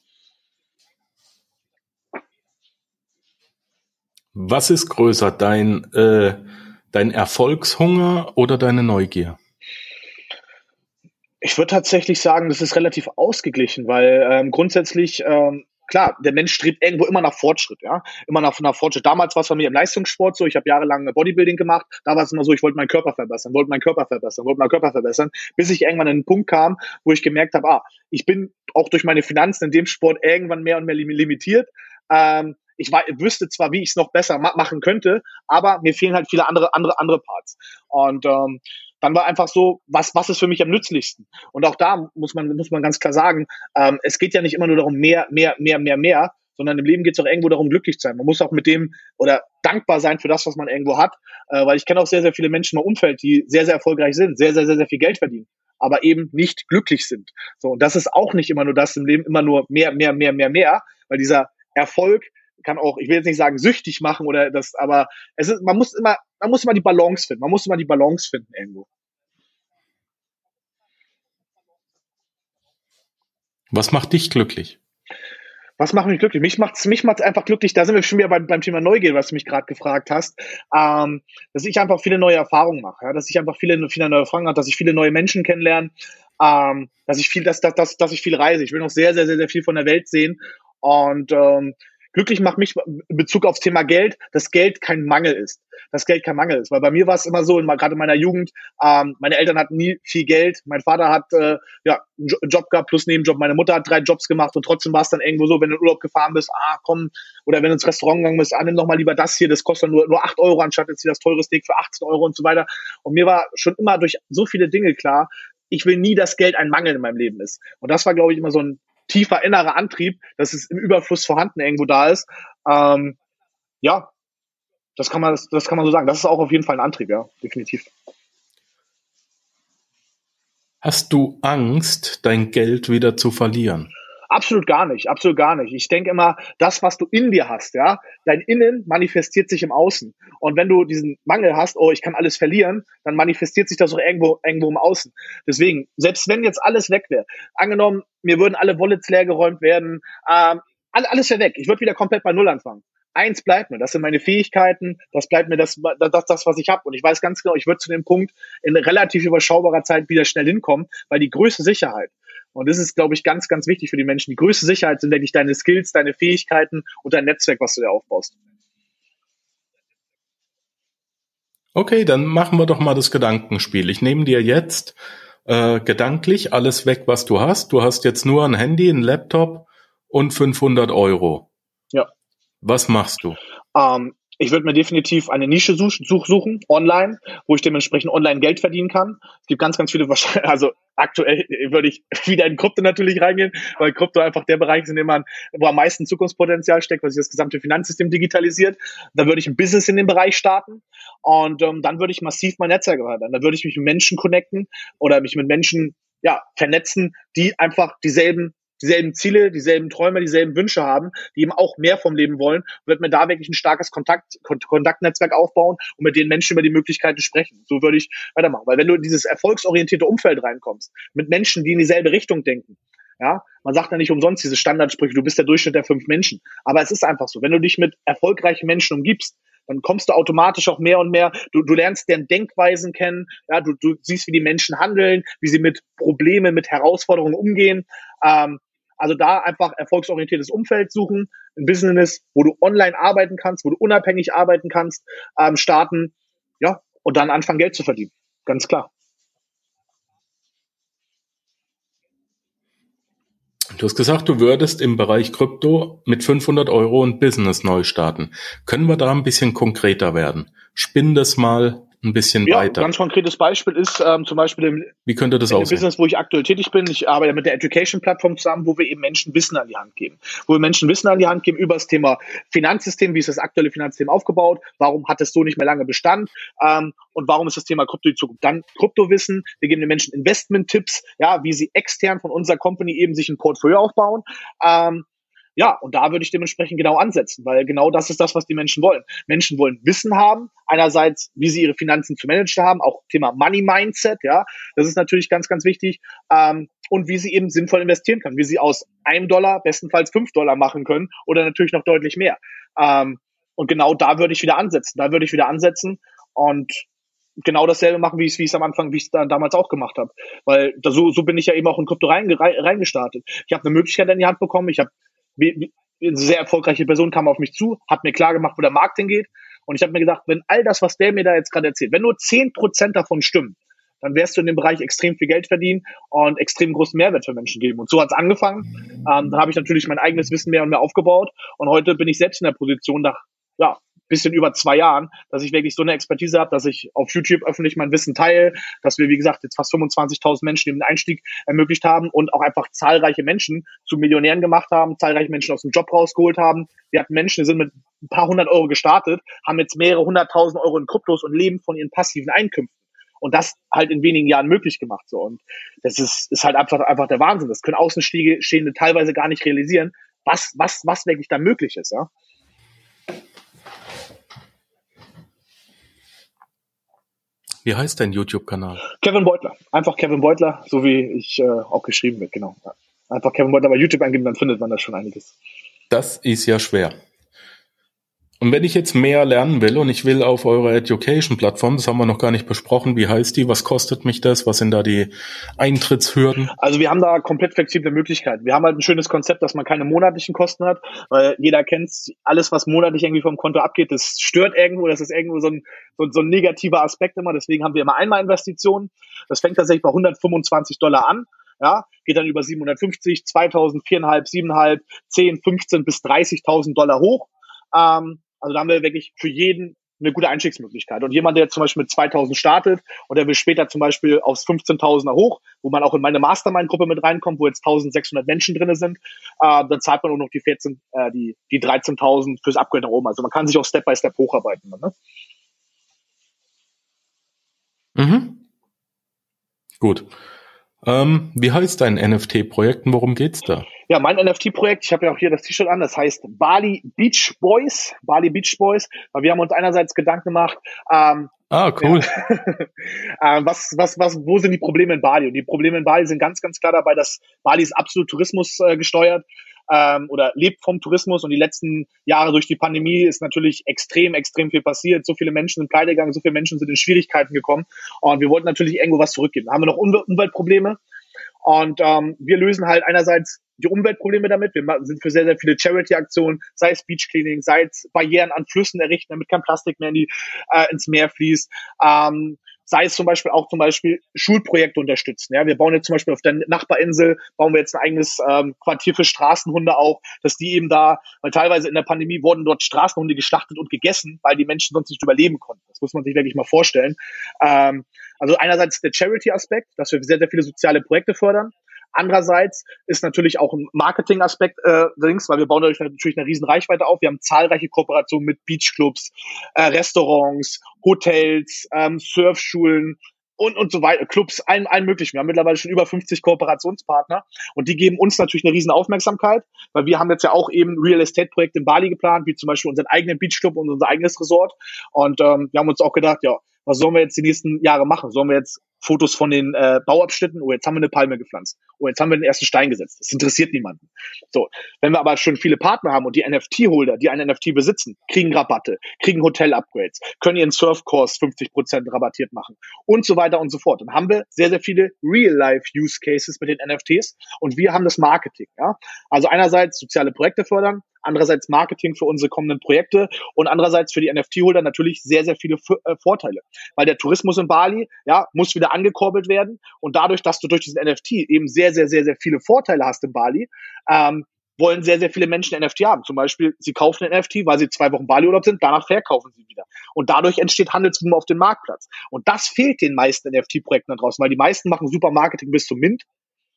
Was ist größer, dein, äh, dein Erfolgshunger oder deine Neugier? Ich würde tatsächlich sagen, das ist relativ ausgeglichen, weil ähm, grundsätzlich ähm, klar, der Mensch strebt irgendwo immer nach Fortschritt, ja, immer nach, nach Fortschritt. Damals war es bei mir im Leistungssport so, ich habe jahrelang Bodybuilding gemacht, da war es immer so, ich wollte meinen Körper verbessern, wollte meinen Körper verbessern, wollte meinen Körper verbessern, bis ich irgendwann an einen Punkt kam, wo ich gemerkt habe, ah, ich bin auch durch meine Finanzen in dem Sport irgendwann mehr und mehr limitiert. Ähm, ich wüsste zwar, wie ich es noch besser ma machen könnte, aber mir fehlen halt viele andere, andere, andere Parts. Und ähm, dann war einfach so, was, was ist für mich am nützlichsten? Und auch da muss man, muss man ganz klar sagen, ähm, es geht ja nicht immer nur darum, mehr, mehr, mehr, mehr, mehr, sondern im Leben geht es auch irgendwo darum, glücklich zu sein. Man muss auch mit dem oder dankbar sein für das, was man irgendwo hat, äh, weil ich kenne auch sehr, sehr viele Menschen im Umfeld, die sehr, sehr erfolgreich sind, sehr, sehr, sehr, sehr viel Geld verdienen, aber eben nicht glücklich sind. So, und das ist auch nicht immer nur das im Leben, immer nur mehr, mehr, mehr, mehr, mehr, weil dieser Erfolg kann auch, ich will jetzt nicht sagen süchtig machen oder das, aber es ist, man muss immer, man muss immer die Balance finden. Man muss immer die Balance finden irgendwo. Was macht dich glücklich? Was macht mich glücklich? Mich macht's, mich macht's einfach glücklich. Da sind wir schon wieder beim, beim Thema Neugier, was du mich gerade gefragt hast. Ähm, dass ich einfach viele neue Erfahrungen mache, ja? dass ich einfach viele, viele neue Erfahrungen habe, dass ich viele neue Menschen kennenlerne, ähm, dass ich viel, dass, dass, dass, dass ich viel reise. Ich will noch sehr, sehr, sehr, sehr viel von der Welt sehen. Und ähm, glücklich macht mich in Bezug aufs Thema Geld, dass Geld kein Mangel ist. Dass Geld kein Mangel ist. Weil bei mir war es immer so, gerade in meiner Jugend, ähm, meine Eltern hatten nie viel Geld. Mein Vater hat äh, ja, einen Job gehabt plus Nebenjob. Meine Mutter hat drei Jobs gemacht und trotzdem war es dann irgendwo so, wenn du in Urlaub gefahren bist, ah komm, oder wenn du ins Restaurant gegangen bist, ah, nimm doch mal lieber das hier, das kostet nur, nur 8 Euro, anstatt jetzt hier das teure Steak für 18 Euro und so weiter. Und mir war schon immer durch so viele Dinge klar, ich will nie, dass Geld ein Mangel in meinem Leben ist. Und das war, glaube ich, immer so ein tiefer innerer Antrieb, dass es im Überfluss vorhanden irgendwo da ist. Ähm, ja, das kann man, das, das kann man so sagen. Das ist auch auf jeden Fall ein Antrieb, ja, definitiv. Hast du Angst, dein Geld wieder zu verlieren? Absolut gar nicht, absolut gar nicht. Ich denke immer, das, was du in dir hast, ja, dein Innen manifestiert sich im Außen. Und wenn du diesen Mangel hast, oh, ich kann alles verlieren, dann manifestiert sich das auch irgendwo, irgendwo im Außen. Deswegen, selbst wenn jetzt alles weg wäre, angenommen, mir würden alle Wallets leer geräumt werden, ähm, alles wäre weg. Ich würde wieder komplett bei Null anfangen. Eins bleibt mir, das sind meine Fähigkeiten, das bleibt mir das, das, das was ich habe. Und ich weiß ganz genau, ich würde zu dem Punkt in relativ überschaubarer Zeit wieder schnell hinkommen, weil die größte Sicherheit, und das ist, glaube ich, ganz, ganz wichtig für die Menschen. Die größte Sicherheit sind, denke ich, deine Skills, deine Fähigkeiten und dein Netzwerk, was du dir aufbaust. Okay, dann machen wir doch mal das Gedankenspiel. Ich nehme dir jetzt äh, gedanklich alles weg, was du hast. Du hast jetzt nur ein Handy, ein Laptop und 500 Euro. Ja. Was machst du? Ähm, ich würde mir definitiv eine Nische such, such, suchen, online, wo ich dementsprechend online Geld verdienen kann. Es gibt ganz, ganz viele, (laughs) also aktuell würde ich (laughs) wieder in Krypto natürlich reingehen, weil Krypto einfach der Bereich ist, in dem man, wo am meisten Zukunftspotenzial steckt, weil sich das gesamte Finanzsystem digitalisiert. Da würde ich ein Business in dem Bereich starten und ähm, dann würde ich massiv mein Netzwerk erweitern. Dann würde ich mich mit Menschen connecten oder mich mit Menschen ja, vernetzen, die einfach dieselben dieselben Ziele, dieselben Träume, dieselben Wünsche haben, die eben auch mehr vom Leben wollen, wird mir da wirklich ein starkes Kontakt, Kontaktnetzwerk aufbauen und mit den Menschen über die Möglichkeiten sprechen. So würde ich weitermachen. Weil wenn du in dieses erfolgsorientierte Umfeld reinkommst, mit Menschen, die in dieselbe Richtung denken, ja, man sagt ja nicht umsonst diese Standardsprüche, du bist der Durchschnitt der fünf Menschen. Aber es ist einfach so. Wenn du dich mit erfolgreichen Menschen umgibst, dann kommst du automatisch auch mehr und mehr, du, du lernst deren Denkweisen kennen, ja, du, du siehst, wie die Menschen handeln, wie sie mit Problemen, mit Herausforderungen umgehen. Ähm, also da einfach erfolgsorientiertes Umfeld suchen, ein Business, wo du online arbeiten kannst, wo du unabhängig arbeiten kannst, ähm, starten, ja, und dann anfangen Geld zu verdienen. Ganz klar. Du hast gesagt, du würdest im Bereich Krypto mit 500 Euro ein Business neu starten. Können wir da ein bisschen konkreter werden? Spinn das mal ein bisschen ja, weiter. Ganz konkretes Beispiel ist ähm, zum Beispiel im, Wie könnte das in aussehen? Business, wo ich aktuell tätig bin. Ich arbeite mit der Education-Plattform zusammen, wo wir eben Menschen Wissen an die Hand geben. Wo wir Menschen Wissen an die Hand geben über das Thema Finanzsystem, wie ist das aktuelle Finanzsystem aufgebaut, warum hat es so nicht mehr lange Bestand ähm, und warum ist das Thema Krypto die Zukunft. Dann Kryptowissen, wir geben den Menschen Investment-Tipps, ja, wie sie extern von unserer Company eben sich ein Portfolio aufbauen. Ähm, ja, und da würde ich dementsprechend genau ansetzen, weil genau das ist das, was die Menschen wollen. Menschen wollen Wissen haben, einerseits, wie sie ihre Finanzen zu managen haben, auch Thema Money Mindset, ja, das ist natürlich ganz, ganz wichtig, ähm, und wie sie eben sinnvoll investieren können, wie sie aus einem Dollar bestenfalls fünf Dollar machen können oder natürlich noch deutlich mehr. Ähm, und genau da würde ich wieder ansetzen, da würde ich wieder ansetzen und genau dasselbe machen, wie ich es am Anfang, wie ich es dann damals auch gemacht habe. Weil da, so, so bin ich ja eben auch in Krypto reingestartet. Ich habe eine Möglichkeit in die Hand bekommen, ich habe eine sehr erfolgreiche Person kam auf mich zu, hat mir klar gemacht, wo der Markt hingeht. Und ich habe mir gedacht, wenn all das, was der mir da jetzt gerade erzählt, wenn nur zehn Prozent davon stimmen, dann wirst du in dem Bereich extrem viel Geld verdienen und extrem großen Mehrwert für Menschen geben. Und so hat's angefangen. Ähm, dann habe ich natürlich mein eigenes Wissen mehr und mehr aufgebaut. Und heute bin ich selbst in der Position, nach ja, bisschen über zwei Jahren, dass ich wirklich so eine Expertise habe, dass ich auf YouTube öffentlich mein Wissen teile, dass wir, wie gesagt, jetzt fast 25.000 Menschen den Einstieg ermöglicht haben und auch einfach zahlreiche Menschen zu Millionären gemacht haben, zahlreiche Menschen aus dem Job rausgeholt haben. Wir hatten Menschen, die sind mit ein paar hundert Euro gestartet, haben jetzt mehrere hunderttausend Euro in Kryptos und leben von ihren passiven Einkünften. Und das halt in wenigen Jahren möglich gemacht. So. Und das ist, ist halt einfach, einfach der Wahnsinn. Das können Außenstehende teilweise gar nicht realisieren, was, was, was wirklich da möglich ist, ja. Wie heißt dein YouTube-Kanal? Kevin Beutler. Einfach Kevin Beutler, so wie ich äh, auch geschrieben wird, genau. Einfach Kevin Beutler bei YouTube eingeben, dann findet man da schon einiges. Das ist ja schwer. Und wenn ich jetzt mehr lernen will und ich will auf eure Education-Plattform, das haben wir noch gar nicht besprochen, wie heißt die, was kostet mich das, was sind da die Eintrittshürden? Also wir haben da komplett flexible Möglichkeiten. Wir haben halt ein schönes Konzept, dass man keine monatlichen Kosten hat, weil jeder kennt alles, was monatlich irgendwie vom Konto abgeht, das stört irgendwo, das ist irgendwo so ein, so, so ein negativer Aspekt immer. Deswegen haben wir immer einmal Investitionen. Das fängt tatsächlich bei 125 Dollar an ja, geht dann über 750, 2000, 4,5, 7,5, 10, 15 bis 30.000 Dollar hoch. Ähm, also da haben wir wirklich für jeden eine gute Einstiegsmöglichkeit. Und jemand, der jetzt zum Beispiel mit 2000 startet und der will später zum Beispiel aufs 15.000er hoch, wo man auch in meine Mastermind-Gruppe mit reinkommt, wo jetzt 1600 Menschen drin sind, äh, dann zahlt man auch noch die 14, äh, die, die 13.000 fürs Upgrade nach oben. Also man kann sich auch Step by Step hocharbeiten. Ne? Mhm. Gut. Ähm, wie heißt dein NFT-Projekt und worum geht's da? Ja, mein NFT-Projekt, ich habe ja auch hier das T-Shirt an, das heißt Bali Beach Boys, Bali Beach Boys, weil wir haben uns einerseits Gedanken gemacht, ähm, Ah, cool. Ja. (laughs) ähm, was, was, was, wo sind die Probleme in Bali? Und die Probleme in Bali sind ganz, ganz klar dabei, dass Bali ist absolut Tourismus äh, gesteuert ähm, oder lebt vom Tourismus und die letzten Jahre durch die Pandemie ist natürlich extrem, extrem viel passiert. So viele Menschen sind pleite gegangen, so viele Menschen sind in Schwierigkeiten gekommen und wir wollten natürlich irgendwo was zurückgeben. Da haben wir noch Umweltprobleme und ähm, wir lösen halt einerseits die Umweltprobleme damit. Wir sind für sehr, sehr viele Charity-Aktionen, sei es Beach Cleaning, sei es Barrieren an Flüssen errichten, damit kein Plastik mehr in die, äh, ins Meer fließt. Ähm, sei es zum Beispiel auch zum Beispiel Schulprojekte unterstützen. Ja, wir bauen jetzt zum Beispiel auf der Nachbarinsel, bauen wir jetzt ein eigenes ähm, Quartier für Straßenhunde auf, dass die eben da, weil teilweise in der Pandemie wurden dort Straßenhunde geschlachtet und gegessen, weil die Menschen sonst nicht überleben konnten. Das muss man sich wirklich mal vorstellen. Ähm, also einerseits der Charity-Aspekt, dass wir sehr, sehr viele soziale Projekte fördern. Andererseits ist natürlich auch ein Marketing-Aspekt äh, links, weil wir bauen dadurch natürlich eine riesen Reichweite auf. Wir haben zahlreiche Kooperationen mit Beachclubs, äh, Restaurants, Hotels, ähm, Surfschulen, und, und so weiter, Clubs, allen, allen möglichen. Wir haben mittlerweile schon über 50 Kooperationspartner und die geben uns natürlich eine riesen Aufmerksamkeit, weil wir haben jetzt ja auch eben Real Estate Projekte in Bali geplant, wie zum Beispiel unseren eigenen Beachclub und unser eigenes Resort. Und ähm, wir haben uns auch gedacht, ja, was sollen wir jetzt die nächsten Jahre machen? Sollen wir jetzt Fotos von den äh, Bauabschnitten, oh, jetzt haben wir eine Palme gepflanzt, oh, jetzt haben wir den ersten Stein gesetzt. Das interessiert niemanden. So, wenn wir aber schon viele Partner haben und die NFT-Holder, die einen NFT besitzen, kriegen Rabatte, kriegen Hotel-Upgrades, können ihren Surfkurs 50% rabattiert machen und so weiter und so fort. Dann haben wir sehr, sehr viele Real-Life-Use-Cases mit den NFTs und wir haben das Marketing. Ja? Also einerseits soziale Projekte fördern, andererseits Marketing für unsere kommenden Projekte und andererseits für die NFT-Holder natürlich sehr, sehr viele äh, Vorteile. Weil der Tourismus in Bali, ja, muss wieder angekurbelt werden und dadurch, dass du durch diesen NFT eben sehr, sehr, sehr, sehr viele Vorteile hast in Bali, ähm, wollen sehr, sehr viele Menschen NFT haben. Zum Beispiel, sie kaufen ein NFT, weil sie zwei Wochen Bali-Urlaub sind, danach verkaufen sie wieder. Und dadurch entsteht Handelsvolumen auf dem Marktplatz. Und das fehlt den meisten NFT-Projekten da draußen, weil die meisten machen super Marketing bis zum Mint.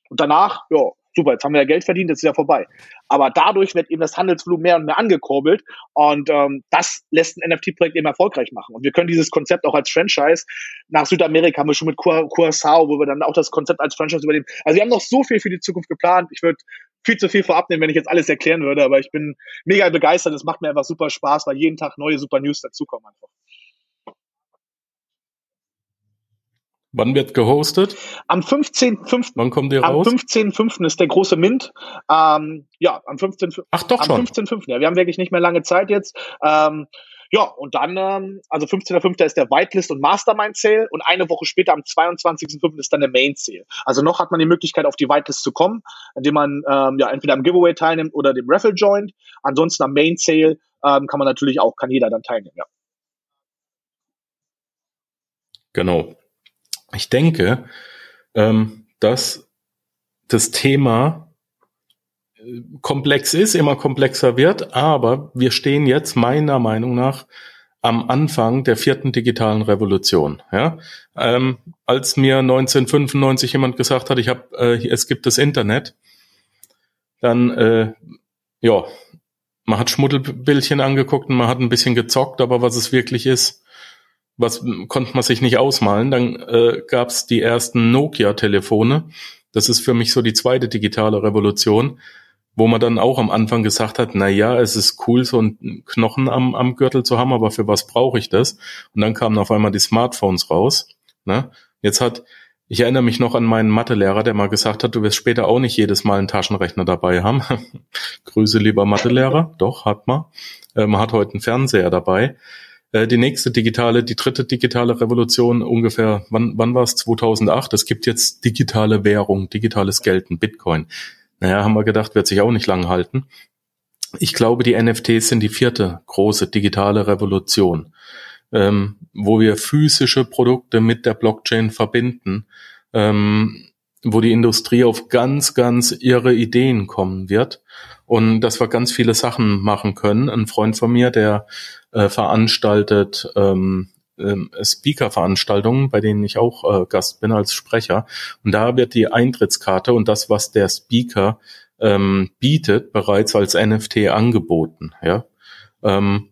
Und danach, ja, super, jetzt haben wir ja Geld verdient, jetzt ist ja vorbei. Aber dadurch wird eben das Handelsvolumen mehr und mehr angekurbelt und ähm, das lässt ein NFT-Projekt eben erfolgreich machen. Und wir können dieses Konzept auch als Franchise nach Südamerika haben wir schon mit Curacao, wo wir dann auch das Konzept als Franchise übernehmen. Also wir haben noch so viel für die Zukunft geplant. Ich würde viel zu viel vorab nehmen, wenn ich jetzt alles erklären würde, aber ich bin mega begeistert. Es macht mir einfach super Spaß, weil jeden Tag neue super News dazukommen einfach. Wann wird gehostet? Am 15.5. Wann kommt ihr raus? Am 15.5. ist der große Mint. Ähm, ja, am 15.5. Ach doch am schon. 15.5. Ja, wir haben wirklich nicht mehr lange Zeit jetzt. Ähm, ja, und dann, ähm, also 15.5. ist der Whitelist und Mastermind Sale und eine Woche später am 22.5. ist dann der Main Sale. Also noch hat man die Möglichkeit, auf die Whitelist zu kommen, indem man ähm, ja entweder am Giveaway teilnimmt oder dem Raffle joint. Ansonsten am Main Sale ähm, kann man natürlich auch, kann jeder dann teilnehmen, ja. Genau ich denke, ähm, dass das Thema äh, komplex ist, immer komplexer wird, aber wir stehen jetzt meiner Meinung nach am Anfang der vierten digitalen Revolution. Ja? Ähm, als mir 1995 jemand gesagt hat, ich hab, äh, es gibt das Internet, dann äh, ja, man hat Schmuddelbildchen angeguckt und man hat ein bisschen gezockt, aber was es wirklich ist, was konnte man sich nicht ausmalen. Dann äh, gab es die ersten Nokia-Telefone. Das ist für mich so die zweite digitale Revolution, wo man dann auch am Anfang gesagt hat, na ja, es ist cool, so einen Knochen am, am Gürtel zu haben, aber für was brauche ich das? Und dann kamen auf einmal die Smartphones raus. Ne? Jetzt hat, ich erinnere mich noch an meinen Mathelehrer, der mal gesagt hat, du wirst später auch nicht jedes Mal einen Taschenrechner dabei haben. (laughs) Grüße lieber Mathelehrer, doch, hat man. Äh, man hat heute einen Fernseher dabei. Äh, die nächste digitale, die dritte digitale Revolution ungefähr, wann, wann war es? 2008. Es gibt jetzt digitale Währung, digitales Geld, ein Bitcoin. Naja, haben wir gedacht, wird sich auch nicht lang halten. Ich glaube, die NFTs sind die vierte große digitale Revolution, ähm, wo wir physische Produkte mit der Blockchain verbinden, ähm, wo die Industrie auf ganz, ganz irre Ideen kommen wird und dass wir ganz viele Sachen machen können. Ein Freund von mir, der äh, veranstaltet ähm, ähm, Speaker-Veranstaltungen, bei denen ich auch äh, Gast bin als Sprecher. Und da wird die Eintrittskarte und das, was der Speaker ähm, bietet, bereits als NFT angeboten. Ja. Ähm,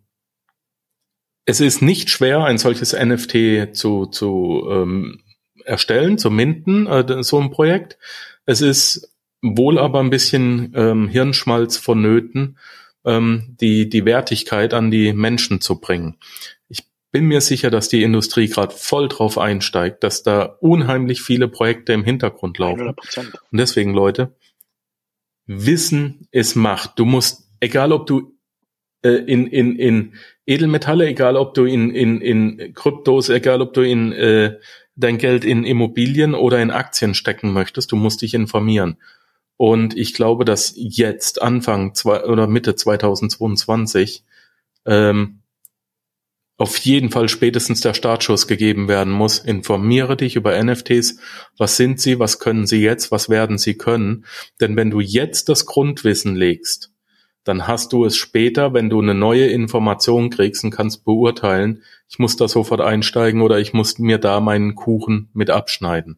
es ist nicht schwer, ein solches NFT zu, zu ähm, erstellen, zu minden, äh, so ein Projekt. Es ist wohl aber ein bisschen ähm, Hirnschmalz vonnöten, ähm, die, die Wertigkeit an die Menschen zu bringen. Ich bin mir sicher, dass die Industrie gerade voll drauf einsteigt, dass da unheimlich viele Projekte im Hintergrund laufen. 100%. Und deswegen, Leute, Wissen ist Macht. Du musst, egal ob du äh, in, in, in Edelmetalle, egal ob du in, in, in Kryptos, egal ob du in äh, dein Geld in Immobilien oder in Aktien stecken möchtest, du musst dich informieren. Und ich glaube, dass jetzt Anfang zwei, oder Mitte 2022 ähm, auf jeden Fall spätestens der Startschuss gegeben werden muss. Informiere dich über NFTs. Was sind sie? Was können sie jetzt? Was werden sie können? Denn wenn du jetzt das Grundwissen legst, dann hast du es später, wenn du eine neue Information kriegst und kannst beurteilen, ich muss da sofort einsteigen oder ich muss mir da meinen Kuchen mit abschneiden.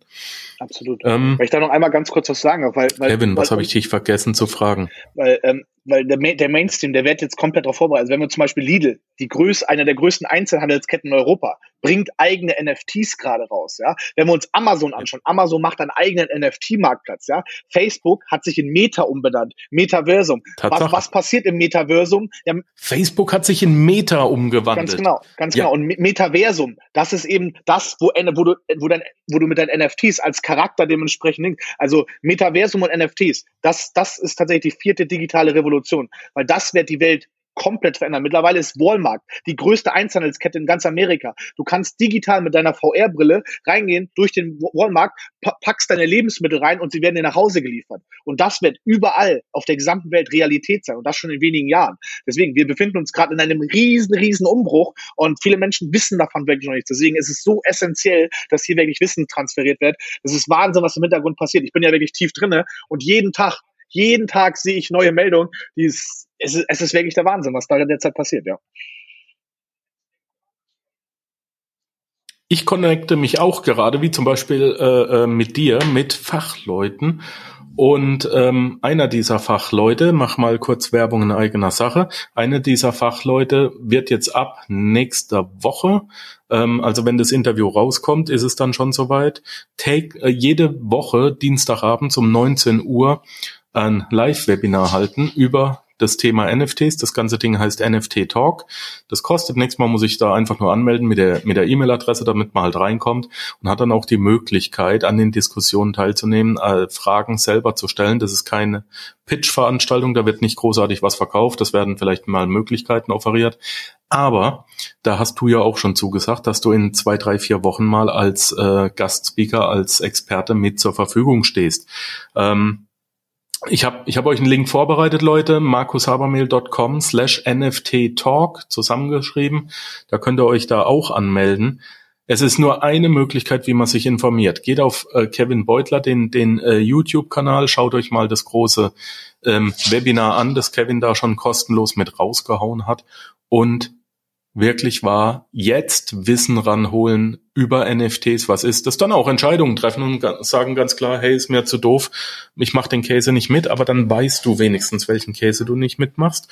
Absolut. Ähm, weil ich da noch einmal ganz kurz was sagen weil, weil Kevin, was habe ich dich vergessen zu fragen? Weil, ähm, weil der, der Mainstream, der wird jetzt komplett darauf vorbereitet. Also wenn wir zum Beispiel Lidl, die größte, einer der größten Einzelhandelsketten in Europa, bringt eigene NFTs gerade raus. Ja, wenn wir uns Amazon anschauen, Amazon macht einen eigenen NFT-Marktplatz. Ja, Facebook hat sich in Meta umbenannt, Metaversum. Was, was passiert im Metaversum? Ja, Facebook hat sich in Meta umgewandelt. Ganz genau, ganz ja. genau. Und Metaversum, das ist eben das, wo, wo du, wo dein, wo du mit deinen NFTs als Charakter dementsprechend, also Metaversum und NFTs, das, das ist tatsächlich die vierte digitale Revolution, weil das wird die Welt komplett verändern. Mittlerweile ist Walmart die größte Einzelhandelskette in ganz Amerika. Du kannst digital mit deiner VR-Brille reingehen durch den Walmart, packst deine Lebensmittel rein und sie werden dir nach Hause geliefert. Und das wird überall auf der gesamten Welt Realität sein und das schon in wenigen Jahren. Deswegen, wir befinden uns gerade in einem riesen, riesen Umbruch und viele Menschen wissen davon wirklich noch nichts. Deswegen ist es so essentiell, dass hier wirklich Wissen transferiert wird. Es ist Wahnsinn, was im Hintergrund passiert. Ich bin ja wirklich tief drinne und jeden Tag jeden Tag sehe ich neue Meldungen. Die ist, es, ist, es ist wirklich der Wahnsinn, was da in der Zeit passiert, ja. Ich connecte mich auch gerade, wie zum Beispiel äh, äh, mit dir, mit Fachleuten. Und ähm, einer dieser Fachleute, mach mal kurz Werbung in eigener Sache, einer dieser Fachleute wird jetzt ab nächster Woche, ähm, also wenn das Interview rauskommt, ist es dann schon soweit, take, äh, jede Woche Dienstagabend um 19 Uhr ein Live-Webinar halten über das Thema NFTs. Das ganze Ding heißt NFT Talk. Das kostet nächstes Mal muss ich da einfach nur anmelden mit der mit der E-Mail-Adresse, damit man halt reinkommt und hat dann auch die Möglichkeit, an den Diskussionen teilzunehmen, äh, Fragen selber zu stellen. Das ist keine Pitch-Veranstaltung, da wird nicht großartig was verkauft. Das werden vielleicht mal Möglichkeiten offeriert. Aber da hast du ja auch schon zugesagt, dass du in zwei, drei, vier Wochen mal als äh, Gastspeaker, als Experte mit zur Verfügung stehst. Ähm, ich habe ich hab euch einen Link vorbereitet, Leute, markushabermehl.com slash nfttalk zusammengeschrieben. Da könnt ihr euch da auch anmelden. Es ist nur eine Möglichkeit, wie man sich informiert. Geht auf äh, Kevin Beutler, den, den äh, YouTube-Kanal, schaut euch mal das große ähm, Webinar an, das Kevin da schon kostenlos mit rausgehauen hat. Und wirklich war, jetzt Wissen ranholen über NFTs, was ist das, dann auch Entscheidungen treffen und sagen ganz klar, hey, ist mir zu doof, ich mache den Käse nicht mit, aber dann weißt du wenigstens, welchen Käse du nicht mitmachst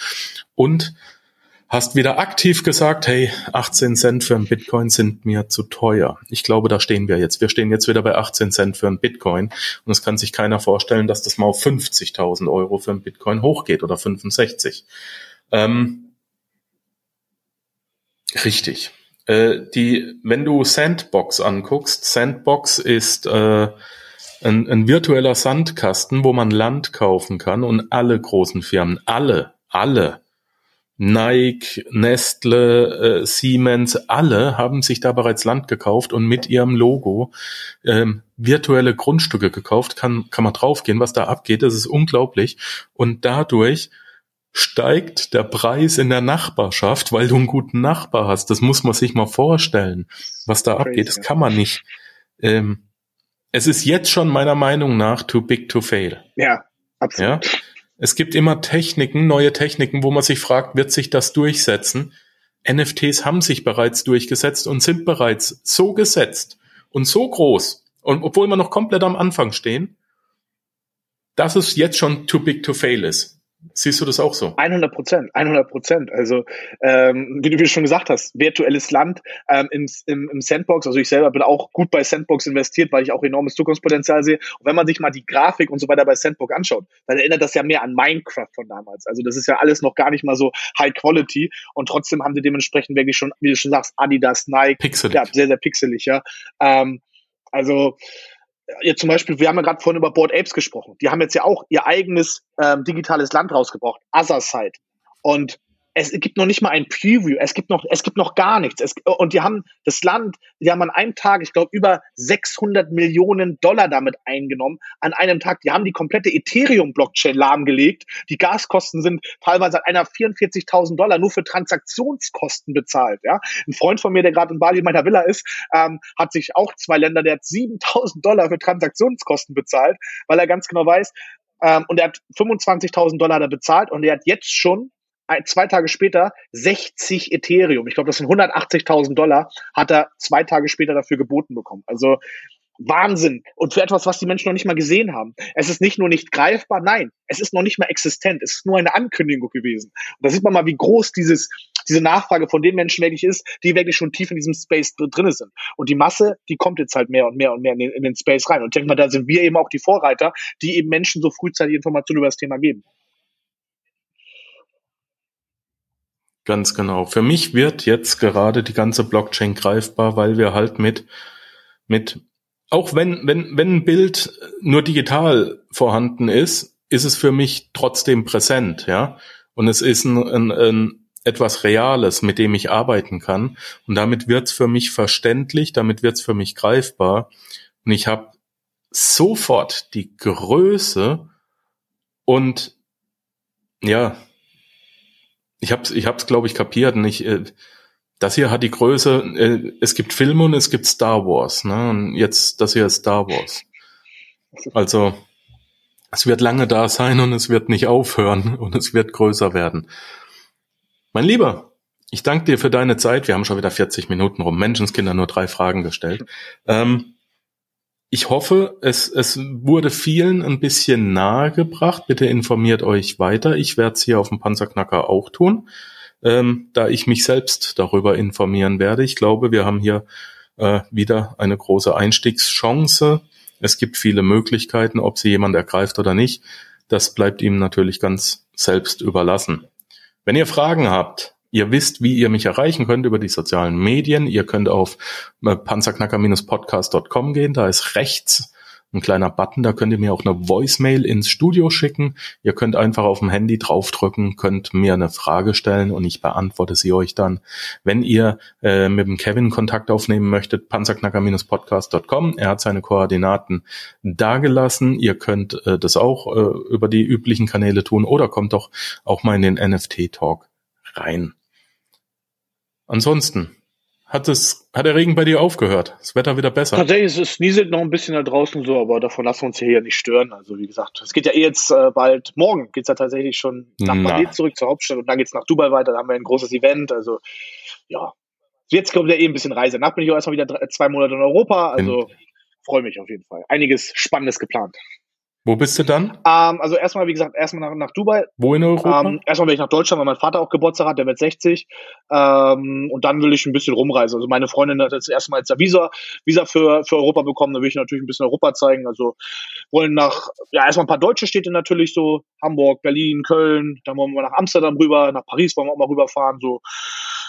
und hast wieder aktiv gesagt, hey, 18 Cent für ein Bitcoin sind mir zu teuer. Ich glaube, da stehen wir jetzt. Wir stehen jetzt wieder bei 18 Cent für ein Bitcoin und es kann sich keiner vorstellen, dass das mal auf 50.000 Euro für ein Bitcoin hochgeht oder 65. Ähm, Richtig. Äh, die, wenn du Sandbox anguckst, Sandbox ist äh, ein, ein virtueller Sandkasten, wo man Land kaufen kann und alle großen Firmen, alle, alle Nike, Nestle, äh, Siemens, alle haben sich da bereits Land gekauft und mit ihrem Logo ähm, virtuelle Grundstücke gekauft. Kann, kann man draufgehen, was da abgeht. Das ist unglaublich. Und dadurch steigt der Preis in der Nachbarschaft, weil du einen guten Nachbar hast. Das muss man sich mal vorstellen, was da Crazy. abgeht. Das kann man nicht. Ähm, es ist jetzt schon meiner Meinung nach too big to fail. Ja, absolut. Ja? Es gibt immer Techniken, neue Techniken, wo man sich fragt, wird sich das durchsetzen? NFTs haben sich bereits durchgesetzt und sind bereits so gesetzt und so groß. Und obwohl wir noch komplett am Anfang stehen, dass es jetzt schon too big to fail ist. Siehst du das auch so? 100 Prozent, 100 Prozent. Also ähm, wie, du, schon gesagt hast, virtuelles Land ähm, im, im, im Sandbox. Also ich selber bin auch gut bei Sandbox investiert, weil ich auch enormes Zukunftspotenzial sehe. Und wenn man sich mal die Grafik und so weiter bei Sandbox anschaut, dann erinnert das ja mehr an Minecraft von damals. Also das ist ja alles noch gar nicht mal so High Quality und trotzdem haben sie dementsprechend wirklich schon, wie du schon sagst, Adidas, Nike, pixelig. ja, sehr sehr pixelig, ja. Ähm, also jetzt zum Beispiel, wir haben ja gerade vorhin über Board Apes gesprochen. Die haben jetzt ja auch ihr eigenes ähm, digitales Land rausgebracht, Otherside. Und es gibt noch nicht mal ein Preview, es gibt noch, es gibt noch gar nichts. Es, und die haben das Land, die haben an einem Tag, ich glaube, über 600 Millionen Dollar damit eingenommen. An einem Tag, die haben die komplette Ethereum-Blockchain lahmgelegt. Die Gaskosten sind teilweise an einer 44.000 Dollar nur für Transaktionskosten bezahlt. Ja, ein Freund von mir, der gerade in Bali in meiner Villa ist, ähm, hat sich auch zwei Länder, der hat 7.000 Dollar für Transaktionskosten bezahlt, weil er ganz genau weiß, ähm, und er hat 25.000 Dollar da bezahlt und er hat jetzt schon zwei Tage später 60 Ethereum, ich glaube, das sind 180.000 Dollar, hat er zwei Tage später dafür geboten bekommen. Also Wahnsinn. Und für etwas, was die Menschen noch nicht mal gesehen haben. Es ist nicht nur nicht greifbar, nein, es ist noch nicht mal existent. Es ist nur eine Ankündigung gewesen. Und da sieht man mal, wie groß dieses, diese Nachfrage von den Menschen wirklich ist, die wirklich schon tief in diesem Space drin sind. Und die Masse, die kommt jetzt halt mehr und mehr und mehr in den, in den Space rein. Und ich denke mal, da sind wir eben auch die Vorreiter, die eben Menschen so frühzeitig Informationen über das Thema geben. Ganz genau. Für mich wird jetzt gerade die ganze Blockchain greifbar, weil wir halt mit, mit, auch wenn, wenn, wenn ein Bild nur digital vorhanden ist, ist es für mich trotzdem präsent, ja. Und es ist ein, ein, ein etwas Reales, mit dem ich arbeiten kann. Und damit wird's für mich verständlich, damit wird's für mich greifbar. Und ich habe sofort die Größe und ja, ich hab's, ich hab's, glaube ich, kapiert. Und ich, äh, das hier hat die Größe, äh, es gibt Filme und es gibt Star Wars. Ne? Und jetzt, das hier ist Star Wars. Also, es wird lange da sein und es wird nicht aufhören (laughs) und es wird größer werden. Mein Lieber, ich danke dir für deine Zeit. Wir haben schon wieder 40 Minuten rum. Menschenskinder nur drei Fragen gestellt. Ähm, ich hoffe, es, es wurde vielen ein bisschen nahegebracht. Bitte informiert euch weiter. Ich werde es hier auf dem Panzerknacker auch tun, ähm, da ich mich selbst darüber informieren werde. Ich glaube, wir haben hier äh, wieder eine große Einstiegschance. Es gibt viele Möglichkeiten, ob sie jemand ergreift oder nicht. Das bleibt ihm natürlich ganz selbst überlassen. Wenn ihr Fragen habt, Ihr wisst, wie ihr mich erreichen könnt über die sozialen Medien. Ihr könnt auf äh, panzerknacker-podcast.com gehen. Da ist rechts ein kleiner Button, da könnt ihr mir auch eine Voicemail ins Studio schicken. Ihr könnt einfach auf dem Handy draufdrücken, könnt mir eine Frage stellen und ich beantworte sie euch dann. Wenn ihr äh, mit dem Kevin Kontakt aufnehmen möchtet, panzerknacker-podcast.com. Er hat seine Koordinaten dagelassen. Ihr könnt äh, das auch äh, über die üblichen Kanäle tun oder kommt doch auch mal in den NFT-Talk rein. Ansonsten, hat es, hat der Regen bei dir aufgehört? Das Wetter wieder besser? Tatsächlich, es nieselt noch ein bisschen da draußen so, aber davon lassen wir uns hier ja nicht stören. Also wie gesagt, es geht ja eh jetzt äh, bald, morgen geht's ja tatsächlich schon nach Bali zurück zur Hauptstadt und dann geht's nach Dubai weiter, da haben wir ein großes Event. Also ja, jetzt kommt ja eh ein bisschen Reise. Nach bin ich auch erstmal wieder drei, zwei Monate in Europa, also freue mich auf jeden Fall. Einiges Spannendes geplant. Wo bist du dann? Ähm, also erstmal, wie gesagt, erstmal nach, nach Dubai. Wo in Europa? Ähm, erstmal bin ich nach Deutschland, weil mein Vater auch Geburtstag hat, der wird 60. Ähm, und dann will ich ein bisschen rumreisen. Also meine Freundin hat jetzt erstmal jetzt ein Visa, Visa für, für Europa bekommen. Da will ich natürlich ein bisschen Europa zeigen. Also wollen nach, ja, erstmal ein paar deutsche Städte natürlich so. Hamburg, Berlin, Köln. Dann wollen wir nach Amsterdam rüber. Nach Paris wollen wir auch mal rüberfahren. So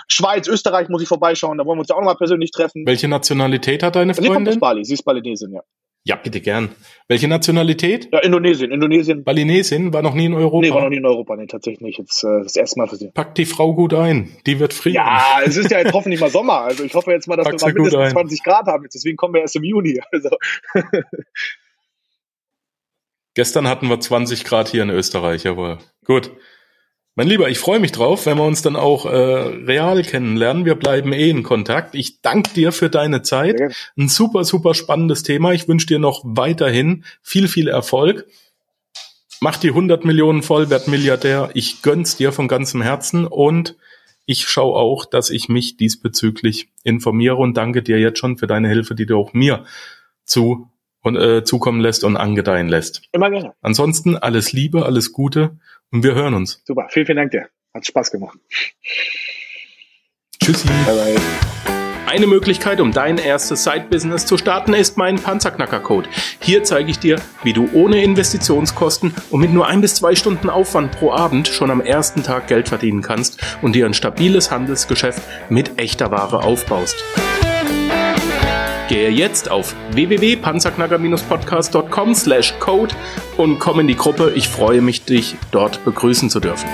Schweiz, Österreich muss ich vorbeischauen. Da wollen wir uns ja auch noch mal persönlich treffen. Welche Nationalität hat deine Freundin? Sie kommt aus Bali. Sie ist Balinesin, ja. Ja, bitte gern. Welche Nationalität? Ja, Indonesien. Indonesien. Balinesien war noch nie in Europa. Nee, war noch nie in Europa, nee, tatsächlich nicht. Jetzt äh, das erste Mal für sie. Pack die Frau gut ein. Die wird frieren. Ja, es ist ja jetzt hoffentlich mal Sommer. Also ich hoffe jetzt mal, dass Pack's wir mal mindestens ein. 20 Grad haben. Jetzt, deswegen kommen wir erst im Juni. (laughs) Also Gestern hatten wir 20 Grad hier in Österreich, aber gut. Mein Lieber, ich freue mich drauf, wenn wir uns dann auch äh, real kennenlernen. Wir bleiben eh in Kontakt. Ich danke dir für deine Zeit. Ein super, super spannendes Thema. Ich wünsche dir noch weiterhin viel, viel Erfolg. Mach die 100 Millionen voll, werd Milliardär. Ich gönn's dir von ganzem Herzen und ich schaue auch, dass ich mich diesbezüglich informiere und danke dir jetzt schon für deine Hilfe, die du auch mir zu und, äh, zukommen lässt und angedeihen lässt. immer gerne. Ansonsten alles Liebe, alles Gute und wir hören uns. Super. Vielen, vielen Dank dir. Hat Spaß gemacht. Tschüssi. Bye, bye. Eine Möglichkeit, um dein erstes Side-Business zu starten, ist mein Panzerknacker-Code. Hier zeige ich dir, wie du ohne Investitionskosten und mit nur ein bis zwei Stunden Aufwand pro Abend schon am ersten Tag Geld verdienen kannst und dir ein stabiles Handelsgeschäft mit echter Ware aufbaust. Gehe jetzt auf www.panzerknacker-podcast.com slash code und komm in die Gruppe. Ich freue mich, dich dort begrüßen zu dürfen.